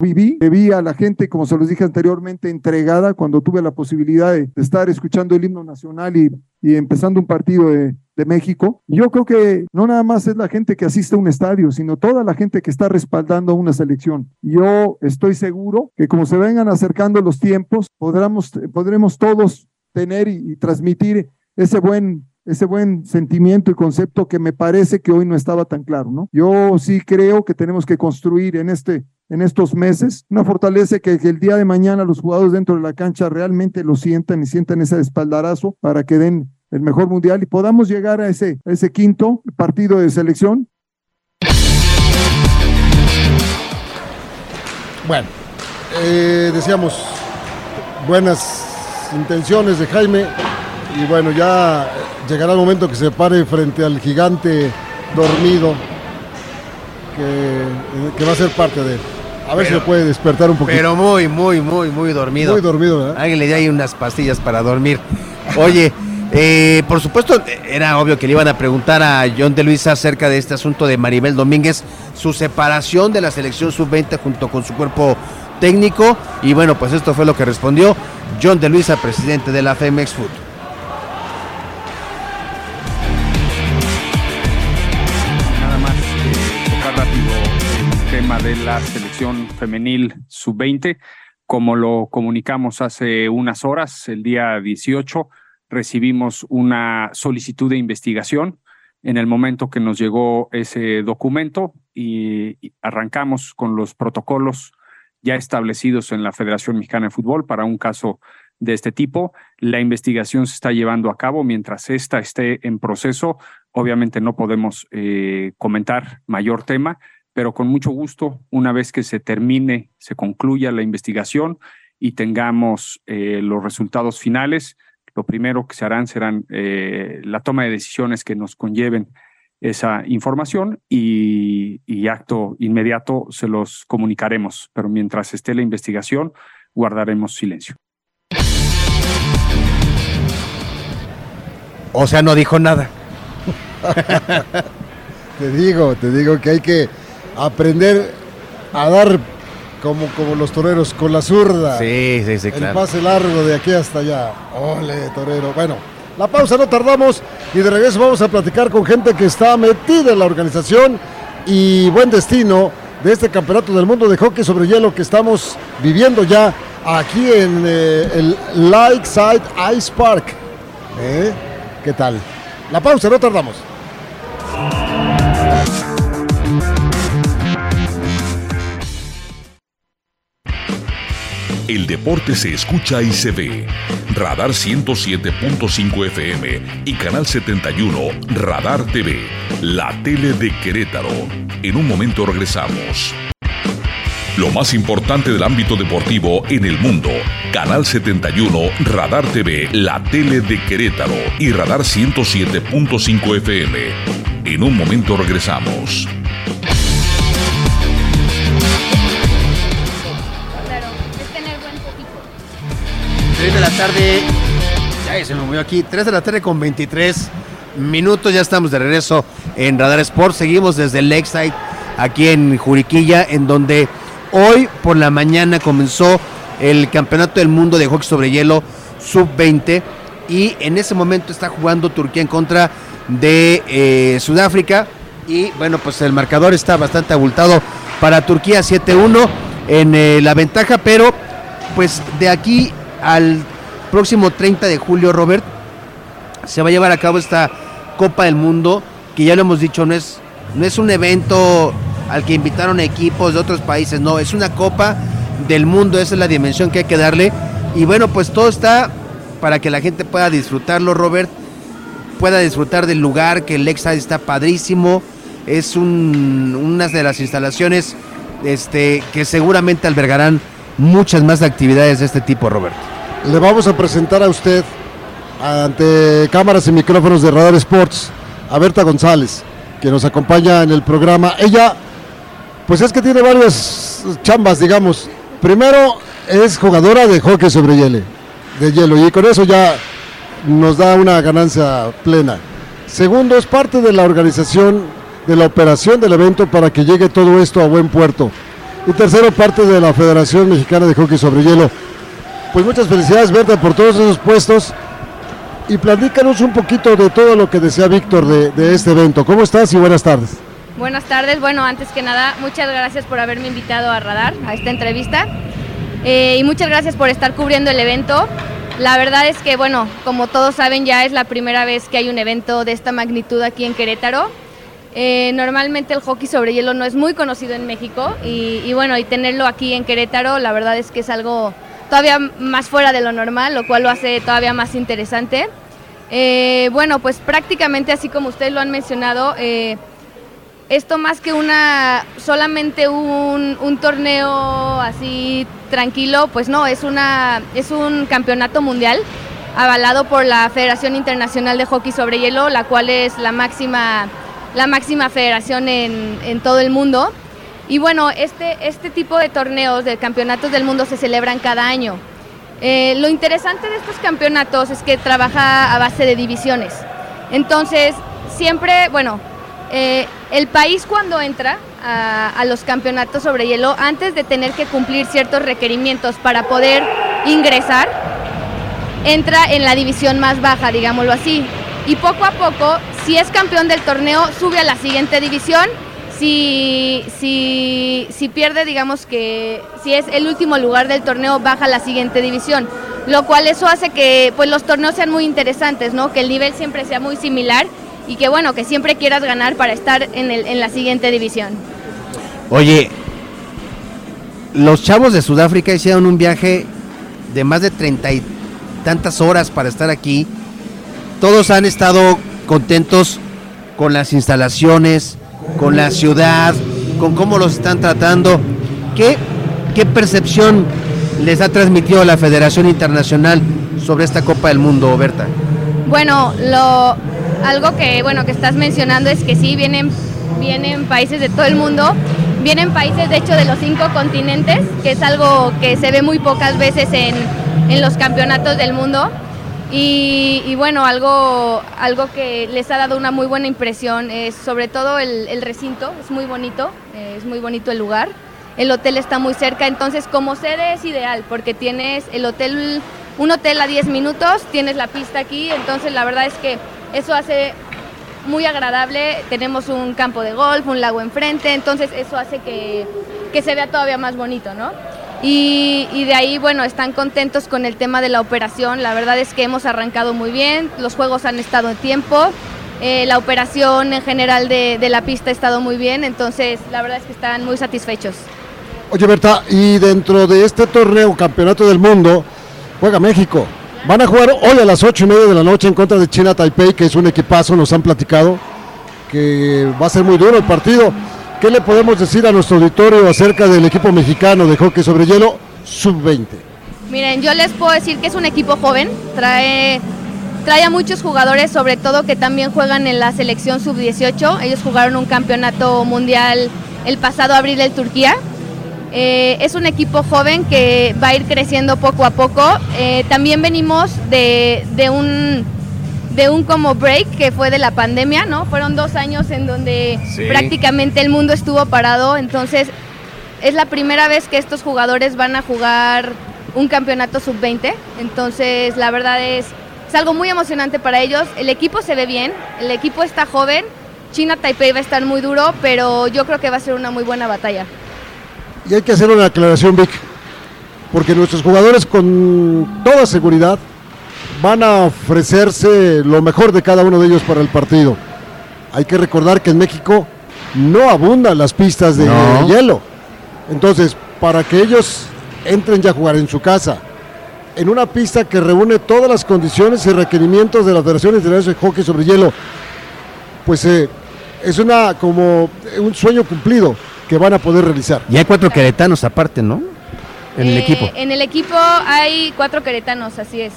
viví, vi a la gente, como se los dije anteriormente, entregada cuando tuve la posibilidad de, estar escuchando el himno nacional y, y empezando un partido de, de, México. Yo creo que no nada más es la gente que asiste a un estadio, sino toda la gente que está respaldando a una selección. Yo estoy seguro que como se vengan acercando los tiempos, podremos, podremos todos tener y, y transmitir ese buen ese buen sentimiento y concepto que me parece que hoy no estaba tan claro, ¿no? Yo sí creo que tenemos que construir en este en estos meses, una fortaleza que, el día de mañana los jugadores dentro de la cancha realmente lo sientan y sientan ese espaldarazo para que den el mejor mundial y podamos llegar a ese, ese quinto partido de selección. Bueno, eh, decíamos buenas intenciones de Jaime y bueno, ya llegará el momento que se pare frente al gigante dormido que, que va a ser parte de él. A ver pero, si lo puede despertar un poquito. Pero muy, muy, muy, muy dormido. Muy dormido, ¿eh? Alguien le dio ahí unas pastillas para dormir. Oye, eh, por supuesto, era obvio que le iban a preguntar a John de Luisa acerca de este asunto de Maribel Domínguez, su separación de la selección sub-20 junto con su cuerpo técnico. Y bueno, pues esto fue lo que respondió John de Luisa, presidente de la Femex Food. De la selección femenil sub-20. Como lo comunicamos hace unas horas, el día 18, recibimos una solicitud de investigación. En el momento que nos llegó ese documento y arrancamos con los protocolos ya establecidos en la Federación Mexicana de Fútbol para un caso de este tipo. La investigación se está llevando a cabo mientras esta esté en proceso. Obviamente no podemos eh, comentar mayor tema, pero con mucho gusto, una vez que se termine, se concluya la investigación y tengamos eh, los resultados finales, lo primero que se harán serán eh, la toma de decisiones que nos conlleven esa información y, y, acto inmediato se los comunicaremos, pero mientras esté la investigación, guardaremos silencio. O sea, no dijo nada. te digo, te digo que hay que aprender a dar como, como los toreros con la zurda. Sí, sí, sí, El claro. pase largo de aquí hasta allá. Ole, torero. Bueno, la pausa no tardamos y de regreso vamos a platicar con gente que está metida en la organización y buen destino de este campeonato del mundo de hockey sobre hielo que estamos viviendo ya aquí en eh, el Lakeside Ice Park. ¿Eh? ¿Qué tal? La pausa, no tardamos. El deporte se escucha y se ve. Radar 107.5 FM y Canal 71 Radar TV, la tele de Querétaro. En un momento regresamos. Lo más importante del ámbito deportivo en el mundo. Canal 71 Radar TV, la tele de Querétaro y Radar 107.5 FM. En un momento regresamos. 3 de la tarde, ya se me movió aquí, 3 de la tarde con 23 minutos, ya estamos de regreso en Radar Sport, seguimos desde Lakeside, aquí en Juriquilla, en donde hoy por la mañana comenzó el Campeonato del Mundo de Hockey sobre Hielo Sub-20 y en ese momento está jugando Turquía en contra de eh, Sudáfrica. Y bueno, pues el marcador está bastante abultado para Turquía 7-1 en eh, la ventaja, pero pues de aquí al próximo 30 de julio, Robert, se va a llevar a cabo esta Copa del Mundo, que ya lo hemos dicho, no es, no es un evento al que invitaron equipos de otros países, no, es una Copa del Mundo, esa es la dimensión que hay que darle. Y bueno, pues todo está para que la gente pueda disfrutarlo, Robert, pueda disfrutar del lugar, que el Lexide está padrísimo, es un, una de las instalaciones este, que seguramente albergarán muchas más actividades de este tipo, Robert. Le vamos a presentar a usted, ante cámaras y micrófonos de Radar Sports, a Berta González, que nos acompaña en el programa. Ella, pues es que tiene varias chambas, digamos. Primero, es jugadora de hockey sobre hielo, de hielo, y con eso ya nos da una ganancia plena. Segundo, es parte de la organización, de la operación del evento para que llegue todo esto a buen puerto. Y tercero parte de la Federación Mexicana de Hockey sobre Hielo. Pues muchas felicidades, Berta, por todos esos puestos. Y platícanos un poquito de todo lo que decía Víctor de, de este evento. ¿Cómo estás y buenas tardes? Buenas tardes. Bueno, antes que nada, muchas gracias por haberme invitado a Radar, a esta entrevista. Eh, y muchas gracias por estar cubriendo el evento. La verdad es que, bueno, como todos saben, ya es la primera vez que hay un evento de esta magnitud aquí en Querétaro. Eh, normalmente el hockey sobre hielo no es muy conocido en México y, bueno, y tenerlo aquí en Querétaro, la verdad es que es algo todavía más fuera de lo normal, lo cual lo hace todavía más interesante. Eh, bueno, pues prácticamente así como ustedes lo han mencionado, eh, esto más que una solamente un, un, torneo así tranquilo, pues no, es una es un campeonato mundial avalado por la Federación Internacional de Hockey sobre Hielo, la cual es la máxima la máxima federación en, en todo el mundo. Y bueno, este, este tipo de torneos, de campeonatos del mundo se celebran cada año. Eh, lo interesante de estos campeonatos es que trabaja a base de divisiones. Entonces, siempre, bueno, eh, el país cuando entra a, a, los campeonatos sobre hielo, antes de tener que cumplir ciertos requerimientos para poder ingresar, entra en la división más baja, digámoslo así. Y poco a poco, si es campeón del torneo, sube a la siguiente división si, si, si, pierde, digamos que si es el último lugar del torneo, baja a la siguiente división. Lo cual eso hace que pues, los torneos sean muy interesantes, ¿no? que el nivel siempre sea muy similar y que bueno, que siempre quieras ganar para estar en, el, en la siguiente división. Oye, los chavos de Sudáfrica hicieron un viaje de más de treinta y tantas horas para estar aquí. Todos han estado contentos con las instalaciones, con la ciudad, con cómo los están tratando. ¿Qué, qué percepción les ha transmitido la Federación Internacional sobre esta Copa del Mundo, Berta? Bueno, lo, algo que, bueno, que estás mencionando es que sí, vienen, vienen países de todo el mundo, vienen países de hecho de los cinco continentes, que es algo que se ve muy pocas veces en, en los campeonatos del mundo. Y, bueno, algo, algo que les ha dado una muy buena impresión es sobre todo el, el recinto, es muy bonito, eh, es muy bonito el lugar. El hotel está muy cerca, entonces como sede es ideal porque tienes el hotel, un hotel a 10 minutos, tienes la pista aquí, entonces la verdad es que eso hace muy agradable. Tenemos un campo de golf, un lago enfrente, entonces eso hace que, que se vea todavía más bonito, ¿no? Y, de ahí, bueno, están contentos con el tema de la operación. La verdad es que hemos arrancado muy bien, los juegos han estado en tiempo, eh, la operación en general de, de, la pista ha estado muy bien, entonces la verdad es que están muy satisfechos. Oye, Berta, y dentro de este torneo, Campeonato del Mundo, juega México. Van a jugar hoy a las ocho y media de la noche en contra de China Taipei, que es un equipazo, nos han platicado, que va a ser muy duro el partido. ¿Qué le podemos decir a nuestro auditorio acerca del equipo mexicano de hockey sobre hielo sub-20? Miren, yo les puedo decir que es un equipo joven, trae, trae a muchos jugadores, sobre todo que también juegan en la selección sub-18. Ellos jugaron un campeonato mundial el pasado abril en Turquía. Eh, es un equipo joven que va a ir creciendo poco a poco. Eh, también venimos de, de un de un como break que fue de la pandemia, ¿no? Fueron dos años en donde sí. prácticamente el mundo estuvo parado, entonces es la primera vez que estos jugadores van a jugar un campeonato sub-20, entonces la verdad es, es algo muy emocionante para ellos, el equipo se ve bien, el equipo está joven, China Taipei va a estar muy duro, pero yo creo que va a ser una muy buena batalla. Y hay que hacer una aclaración, Vic, porque nuestros jugadores con toda seguridad van a ofrecerse lo mejor de cada uno de ellos para el partido. Hay que recordar que en México no abundan las pistas de no. hielo. Entonces, para que ellos entren ya a jugar en su casa, en una pista que reúne todas las condiciones y requerimientos de la Federación Internacional de Hockey sobre Hielo, pues eh, es una como un sueño cumplido que van a poder realizar. Y hay cuatro queretanos aparte, ¿no? En eh, el equipo. En el equipo hay cuatro queretanos, así es.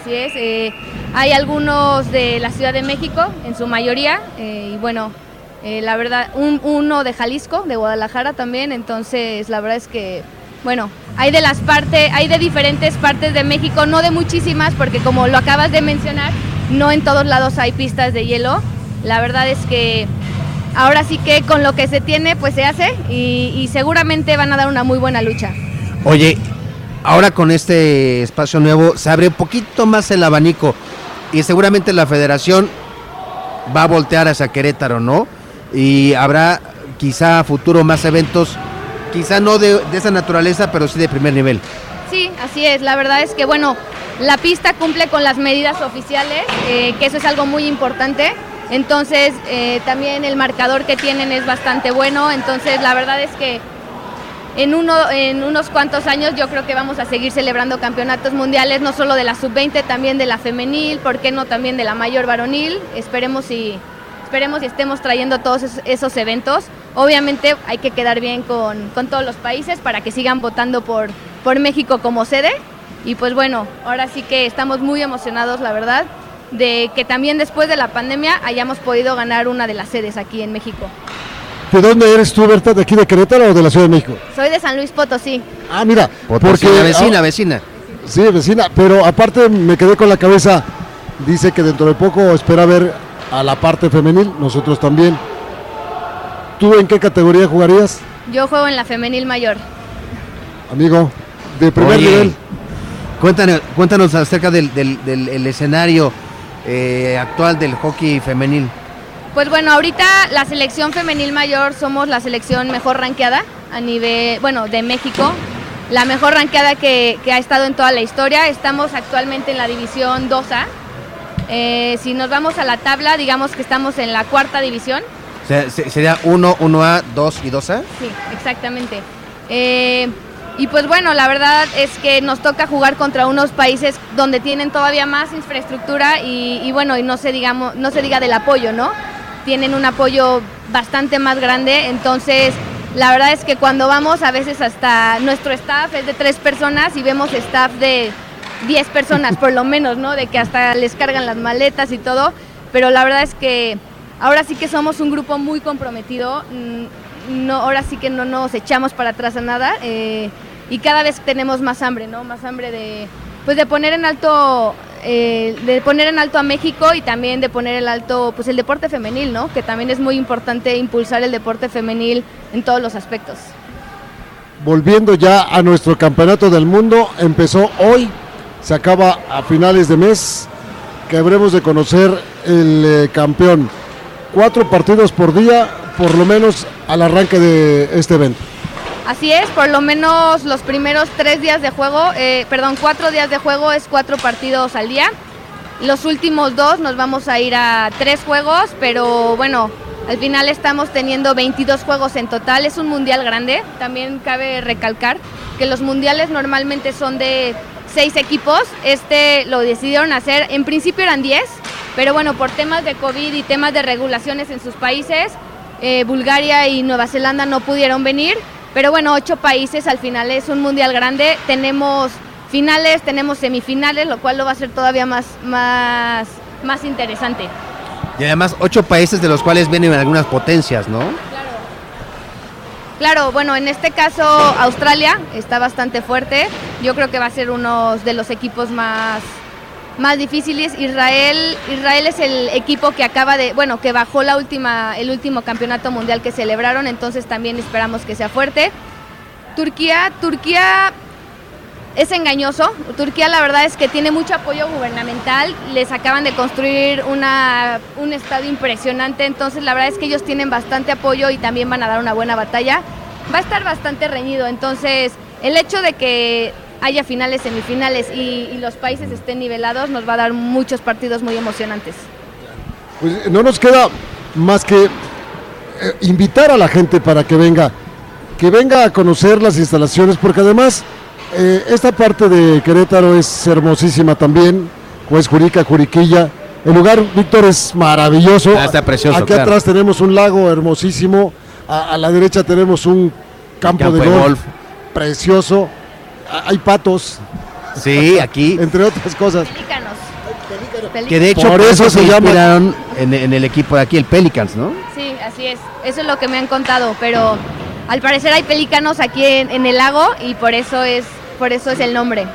Así es, eh, hay algunos de la Ciudad de México, en su mayoría, eh, y bueno, eh, la verdad, un, uno de Jalisco, de Guadalajara también, entonces la verdad es que, bueno, hay de las partes, hay de diferentes partes de México, no de muchísimas, porque como lo acabas de mencionar, no en todos lados hay pistas de hielo, la verdad es que ahora sí que con lo que se tiene, pues se hace y, y seguramente van a dar una muy buena lucha. Oye, ahora con este espacio nuevo se abre un poquito más el abanico y seguramente la federación va a voltear hacia Querétaro, ¿no? Y habrá quizá a futuro más eventos, quizá no de, esa naturaleza, pero sí de primer nivel. Sí, así es. La verdad es que, bueno, la pista cumple con las medidas oficiales, eh, que eso es algo muy importante. Entonces, eh, también el marcador que tienen es bastante bueno. Entonces, la verdad es que en, uno, en unos cuantos años yo creo que vamos a seguir celebrando campeonatos mundiales, no solo de la sub-20, también de la femenil, ¿por qué no también de la mayor varonil? Esperemos y, esperemos y estemos trayendo todos esos, esos eventos. Obviamente hay que quedar bien con, con todos los países para que sigan votando por, por México como sede. Y pues bueno, ahora sí que estamos muy emocionados, la verdad, de que también después de la pandemia hayamos podido ganar una de las sedes aquí en México. ¿De dónde eres tú, Berta? ¿De aquí de Querétaro o de la Ciudad de México? Soy de San Luis Potosí. Ah, mira, Porque porque vecina, vecina. Sí, vecina, pero aparte me quedé con la cabeza, dice que dentro de poco espera ver a la parte femenil, nosotros también. ¿Tú en qué categoría jugarías, Yo juego en la femenil mayor. amigo? De primer Oye, nivel. Cuéntanos, cuéntanos acerca del, del- del- el escenario eh, actual del hockey femenil. Pues bueno, ahorita la selección femenil mayor somos la selección mejor ranqueada a nivel, bueno, de México. La mejor ranqueada que, que ha estado en toda la historia. Estamos actualmente en la división 2A. Eh, si nos vamos a la tabla, digamos que estamos en la cuarta división. O sea, se- sería 1, 1A, 2 y 2A. Sí, exactamente. Eh, y pues bueno, la verdad es que nos toca jugar contra unos países donde tienen todavía más infraestructura y, y bueno, y no se, digamos, no se diga del apoyo, ¿no? Tienen un apoyo bastante más grande, entonces la verdad es que cuando vamos a veces hasta nuestro staff es de tres personas y vemos staff de 10 personas por lo menos, ¿no? De que hasta les cargan las maletas y todo, pero la verdad es que ahora sí que somos un grupo muy comprometido, mm, no, ahora sí que no nos echamos para atrás a nada eh, y cada vez tenemos más hambre, ¿no? Más hambre de, pues de poner en alto, eh, de poner en alto a México y también de poner en alto, pues el deporte femenil, ¿no? Que también es muy importante impulsar el deporte femenil en todos los aspectos. Volviendo ya a nuestro campeonato del mundo, empezó hoy, se acaba a finales de mes, que habremos de conocer el eh, campeón. Cuatro partidos por día, por lo menos al arranque de este evento. Así es, por lo menos los primeros tres días de juego, eh, perdón, cuatro días de juego es cuatro partidos al día. Los últimos dos nos vamos a ir a tres juegos, pero bueno, al final estamos teniendo 22 juegos en total. Es un mundial grande, también cabe recalcar que los mundiales normalmente son de seis equipos. Este lo decidieron hacer, en principio eran 10, pero bueno, por temas de COVID y temas de regulaciones en sus países, eh, Bulgaria y Nueva Zelanda no pudieron venir. Pero bueno, ocho países al final es un mundial grande. Tenemos finales, tenemos semifinales, lo cual lo va a hacer todavía más, más, más interesante. Y además, ocho países de los cuales vienen algunas potencias, ¿no? Claro, bueno, en este caso Australia está bastante fuerte. Yo creo que va a ser uno de los equipos más, más difíciles. Israel, Israel es el equipo que acaba de, bueno, que bajó la última, el último campeonato mundial que celebraron, entonces también esperamos que sea fuerte. Turquía, Turquía es engañoso. Turquía la verdad es que tiene mucho apoyo gubernamental. Les acaban de construir una, un estadio impresionante. Entonces la verdad es que ellos tienen bastante apoyo y también van a dar una buena batalla. Va a estar bastante reñido. Entonces el hecho de que haya finales, semifinales y, y los países estén nivelados nos va a dar muchos partidos muy emocionantes. Pues no nos queda más que eh, invitar a la gente para que venga, que venga a conocer las instalaciones, porque además eh, esta parte de Querétaro es hermosísima también, pues Jurica, Juriquilla. El lugar, Víctor, es maravilloso. Ah, está precioso, Aquí claro. atrás tenemos un lago hermosísimo, a, a la derecha tenemos un campo, Campo de, de golf, golf. precioso. Hay patos, Sí, aquí. entre otras cosas. Pelícanos. Que de hecho Por por eso eso se se llama- inspiraron en, en el equipo de aquí, el Pelicans, ¿no? Sí, así es. Eso es lo que me han contado, pero al parecer hay pelícanos aquí en, en el lago y por eso es por eso es el nombre.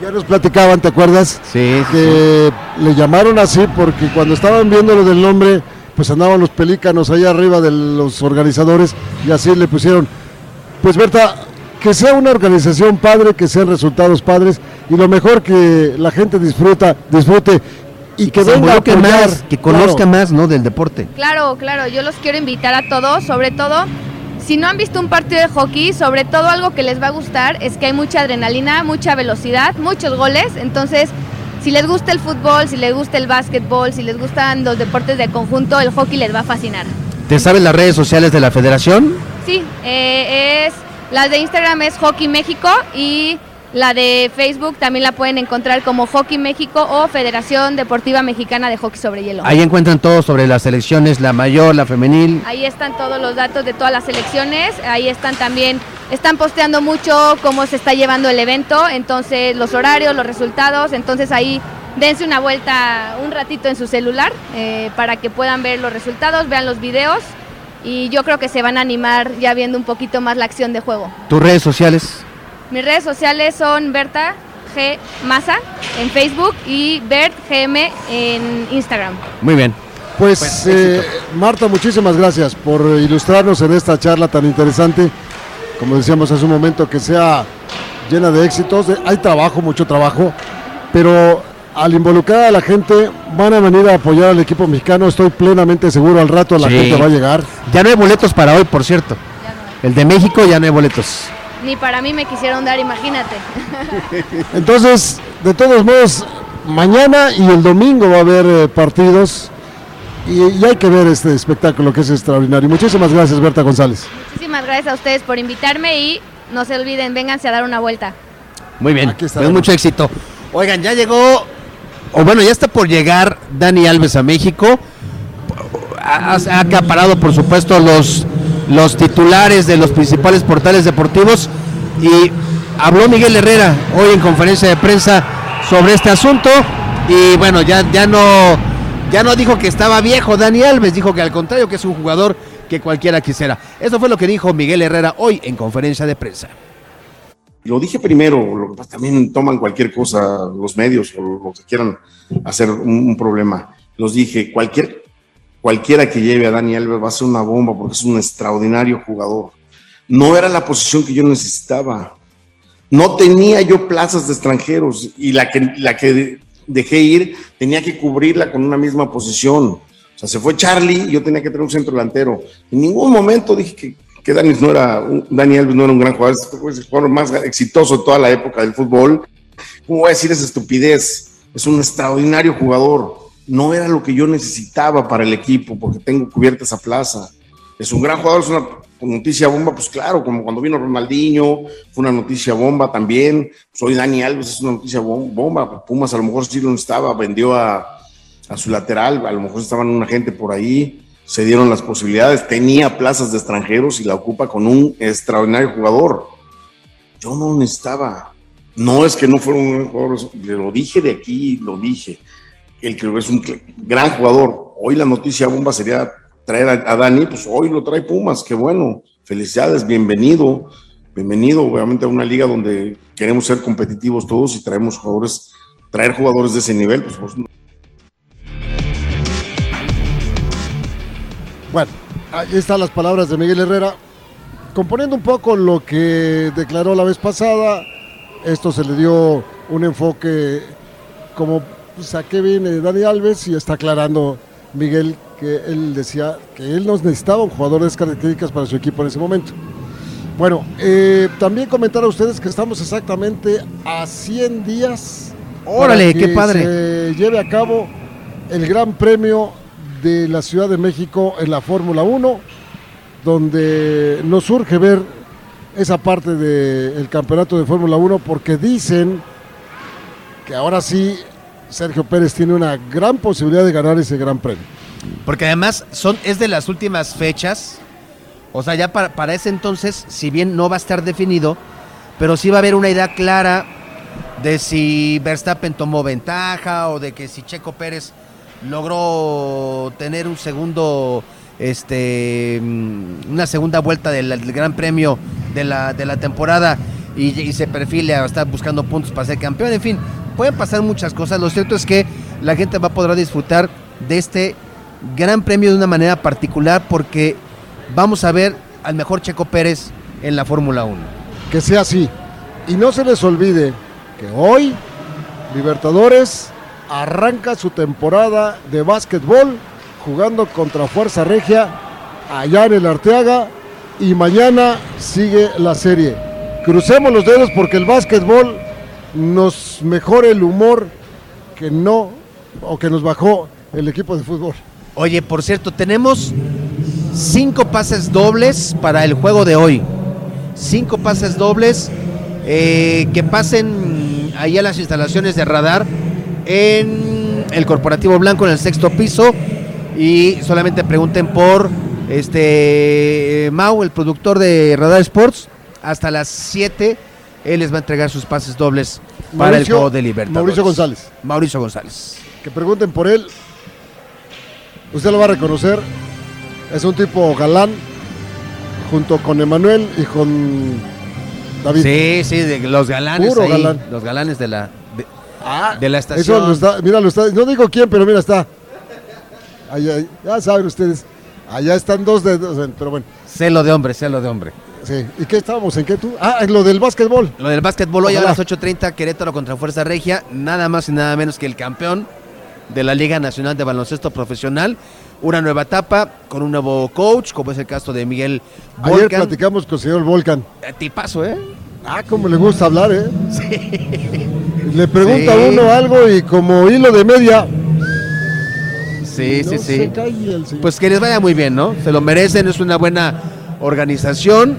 Ya nos platicaban, ¿te acuerdas? Sí, sí, que le llamaron así porque cuando estaban viendo lo del nombre, pues andaban los pelícanos allá arriba de los organizadores y así le pusieron. Pues Berta, que sea una organización padre, que sean resultados padres y lo mejor que la gente disfruta, disfrute y que venga a más, que conozca Claro. más, ¿no? Del deporte. Claro, claro, yo los quiero invitar a todos, sobre todo, si no han visto un partido de hockey, sobre todo algo que les va a gustar es que hay mucha adrenalina, mucha velocidad, muchos goles, entonces si les gusta el fútbol, si les gusta el básquetbol, si les gustan los deportes de conjunto, el hockey les va a fascinar. ¿Te sabes las redes sociales de la federación? Sí, eh, es las de Instagram es Hockey México y la de Facebook también la pueden encontrar como Hockey México o Federación Deportiva Mexicana de Hockey sobre Hielo. Ahí encuentran todo sobre las selecciones, la mayor, la femenil. Ahí están todos los datos de todas las selecciones, ahí están también, están posteando mucho cómo se está llevando el evento, entonces los horarios, los resultados, entonces ahí dense una vuelta un ratito en su celular eh, para que puedan ver los resultados, vean los videos y yo creo que se van a animar ya viendo un poquito más la acción de juego. ¿Tus redes sociales? Mis redes sociales son Berta G. Maza en Facebook y Bert GM en Instagram. Muy bien. Pues, Pues, eh. Marta, muchísimas gracias por ilustrarnos en esta charla tan interesante. Como decíamos hace un momento, que sea llena de éxitos. Hay trabajo, mucho trabajo, pero al involucrar a la gente van a venir a apoyar al equipo mexicano. Estoy plenamente seguro al rato la Sí. gente va a llegar. Ya no hay boletos para hoy, por cierto. Ya no. El de México ya no hay boletos. Ni para mí me quisieron dar, imagínate. Entonces, de todos modos, mañana y el domingo va a haber eh, partidos y, y hay que ver este espectáculo que es extraordinario. Muchísimas gracias, Berta González. Muchísimas gracias a ustedes por invitarme y no se olviden, vénganse a dar una vuelta. Muy bien. Aquí estaremos. Pues mucho éxito. Oigan, ya llegó, o bueno, ya está por llegar Dani Alves a México. Ha, acaparado, por supuesto, los, los titulares de los principales portales deportivos. Y habló Miguel Herrera hoy en conferencia de prensa sobre este asunto. Y bueno, ya, ya no. Ya no dijo que estaba viejo Dani Alves, dijo que al contrario, que es un jugador que cualquiera quisiera. Eso fue lo que dijo Miguel Herrera hoy en conferencia de prensa. Lo dije primero, lo también toman cualquier cosa los medios o lo que quieran hacer un, un problema. Los dije, cualquier, cualquiera que lleve a Dani Alves va a ser una bomba porque es un extraordinario jugador. No era la posición que yo necesitaba. No tenía yo plazas de extranjeros y la que, la que dejé ir tenía que cubrirla con una misma posición. O sea, se fue Charlie yo tenía que tener un centro delantero. En ningún momento dije que, que Dani, no era un- Dani Alves no era un gran jugador, es el jugador más exitoso de toda la época del fútbol. ¿Cómo voy a decir esa estupidez? Es un extraordinario jugador. No era lo que yo necesitaba para el equipo porque tengo cubierta esa plaza. Es un gran jugador, es una noticia bomba, pues claro, como cuando vino Ronaldinho, fue una noticia bomba también. Soy Dani Alves, es una noticia bom- bomba. Pumas a lo mejor sí lo estaba, vendió a, a su lateral, a lo mejor estaban una gente por ahí, se dieron las posibilidades, tenía plazas de extranjeros y la ocupa con un extraordinario jugador. Yo no necesitaba, no es que no fuera un gran jugador, lo dije de aquí, lo dije, el que es un gran jugador. Hoy la noticia bomba sería traer a, a Dani, pues hoy lo trae Pumas, qué bueno, felicidades, bienvenido, bienvenido obviamente a una liga donde queremos ser competitivos todos y traemos jugadores, traer jugadores de ese nivel, pues, pues Bueno, ahí están las palabras de Miguel Herrera, componiendo un poco lo que declaró la vez pasada. Esto se le dio un enfoque como pues, a qué viene Dani Alves y está aclarando Miguel que él decía que él no necesitaba un jugador de esas características para su equipo en ese momento. Bueno, eh, también comentar a ustedes que estamos exactamente a 100 días. Órale, para qué padre. Se lleve a cabo el Gran Premio de la Ciudad de México en la Fórmula 1, donde nos surge ver esa parte del campeonato de Fórmula 1 porque dicen que ahora sí Sergio Pérez tiene una gran posibilidad de ganar ese Gran Premio. Porque además son, es de las últimas fechas. O sea, ya para, para ese entonces, si bien no va a estar definido, pero sí va a haber una idea clara de si Verstappen tomó ventaja o de que si Checo Pérez logró tener un segundo, este, mm, una segunda vuelta del, Gran Premio de la, de la temporada y, y se perfile a estar buscando puntos para ser campeón. En fin, pueden pasar muchas cosas. Lo cierto es que la gente va a poder disfrutar de este Gran Premio de una manera particular porque vamos a ver al mejor Checo Pérez en la Fórmula 1. Que sea así. Y no se les olvide que hoy Libertadores arranca su temporada de básquetbol jugando contra Fuerza Regia allá en el Arteaga y mañana sigue la serie. Crucemos los dedos porque el básquetbol nos mejora el humor que no o que nos bajó el equipo de fútbol. Oye, por cierto, tenemos cinco pases dobles para el juego de hoy. Cinco pases dobles eh, que pasen ahí a las instalaciones de radar en el Corporativo Blanco en el sexto piso y solamente pregunten por este Mau, el productor de Radar Sports, hasta las 7 él les va a entregar sus pases dobles para el juego de Libertadores. Mauricio González. Mauricio González. Que pregunten por él. Usted lo va a reconocer. Es un tipo galán, junto con Emanuel y con David. Sí, sí, de los galanes. Puro ahí, galán. Los galanes de la, Ah, de la Eso estación. lo está, mira, lo está, no digo quién, pero mira, está. Ahí, ahí, ya saben ustedes. Allá están dos dedos, pero bueno. Celo de hombre, celo de hombre. Sí. ¿Y qué estábamos? ¿En qué tú? Ah, en lo del básquetbol. Lo del básquetbol hoy a las 8.30, Querétaro contra Fuerza Regia, nada más y nada menos que el campeón de la Liga Nacional de Baloncesto Profesional. Una nueva etapa con un nuevo coach, como es el caso de Miguel Ayer Volcan. platicamos con el señor Volcan. Eh, Tipazo, ¿eh? Ah, como le gusta hablar, ¿eh? Le pregunta Sí. uno algo y como hilo de media. Sí, no sí, sí. Pues que les vaya muy bien, ¿no? Se lo merecen, es una buena organización,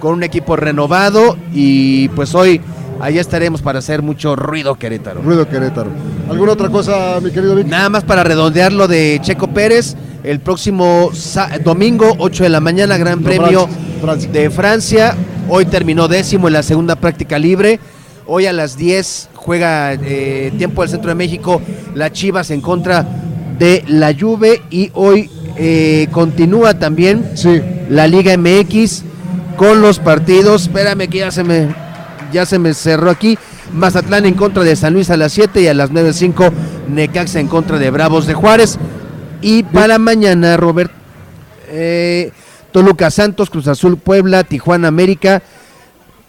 con un equipo renovado y pues hoy allá estaremos para hacer mucho ruido Querétaro. Ruido Querétaro. ¿Alguna otra cosa, mi querido Vic? Nada más para redondear lo de Checo Pérez, el próximo domingo, 8 de la mañana, Gran No, Premio Francia, Francia. de Francia. Hoy terminó décimo en la segunda práctica libre. Hoy a las 10 juega eh, tiempo del Centro de México la Chivas en contra de la Juve y hoy eh, continúa también Sí. la Liga MX con los partidos. Espérame que ya se me ya se me cerró aquí. Mazatlán en contra de San Luis a las 7 y a las 9.05 Necaxa en contra de Bravos de Juárez. Y para mañana, Robert, eh, Toluca Santos, Cruz Azul Puebla, Tijuana América,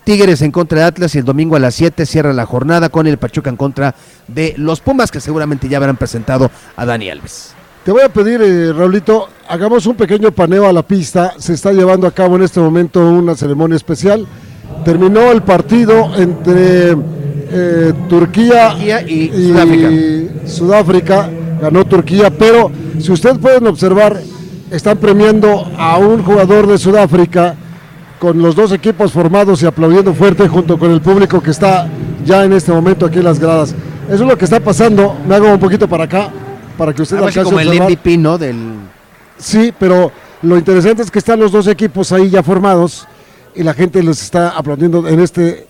Tigres en contra de Atlas y el domingo a las 7 cierra la jornada con el Pachuca en contra de los Pumas que seguramente ya habrán presentado a Dani Alves. Te voy a pedir, eh, Raulito, hagamos un pequeño paneo a la pista. Se está llevando a cabo en este momento una ceremonia especial. Terminó el partido entre eh, Turquía, Turquía y Sudáfrica. Sudáfrica. Ganó Turquía, pero si ustedes pueden observar, están premiando a un jugador de Sudáfrica con los dos equipos formados y aplaudiendo fuerte junto con el público que está ya en este momento aquí en las gradas. Eso es lo que está pasando. Me hago un poquito para acá para que usted alcance como el. MVP, ¿no? Del, Sí, pero lo interesante es que están los dos equipos ahí ya formados y la gente les está aplaudiendo en este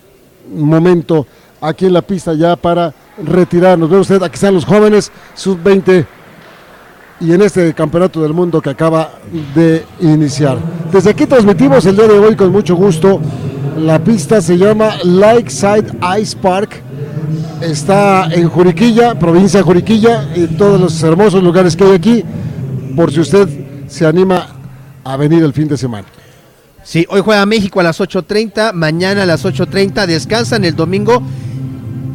momento aquí en la pista ya para retirarnos. Ve usted, aquí están los jóvenes, sub-20 y en este campeonato del mundo que acaba de iniciar. Desde aquí transmitimos el día de hoy con mucho gusto. La pista se llama Lakeside Ice Park. Está en Juriquilla, provincia de Juriquilla, y todos los hermosos lugares que hay aquí, por si usted se anima a venir el fin de semana. Sí, hoy juega México a las 8.30, mañana a las 8.30, descansan el domingo.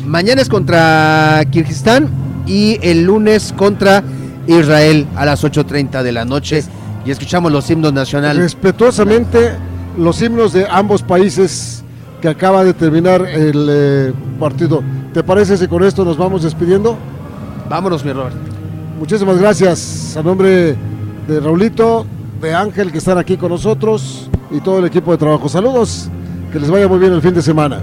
Mañana es contra Kirguistán y el lunes contra Israel a las 8.30 de la noche. Y escuchamos los himnos nacionales. Respetuosamente, los himnos de ambos países que acaba de terminar el eh, partido. ¿Te parece si con esto nos vamos despidiendo? Vámonos, mi Robert. Muchísimas gracias a nombre de Raulito, de Ángel que están aquí con nosotros y todo el equipo de trabajo. Saludos, que les vaya muy bien el fin de semana.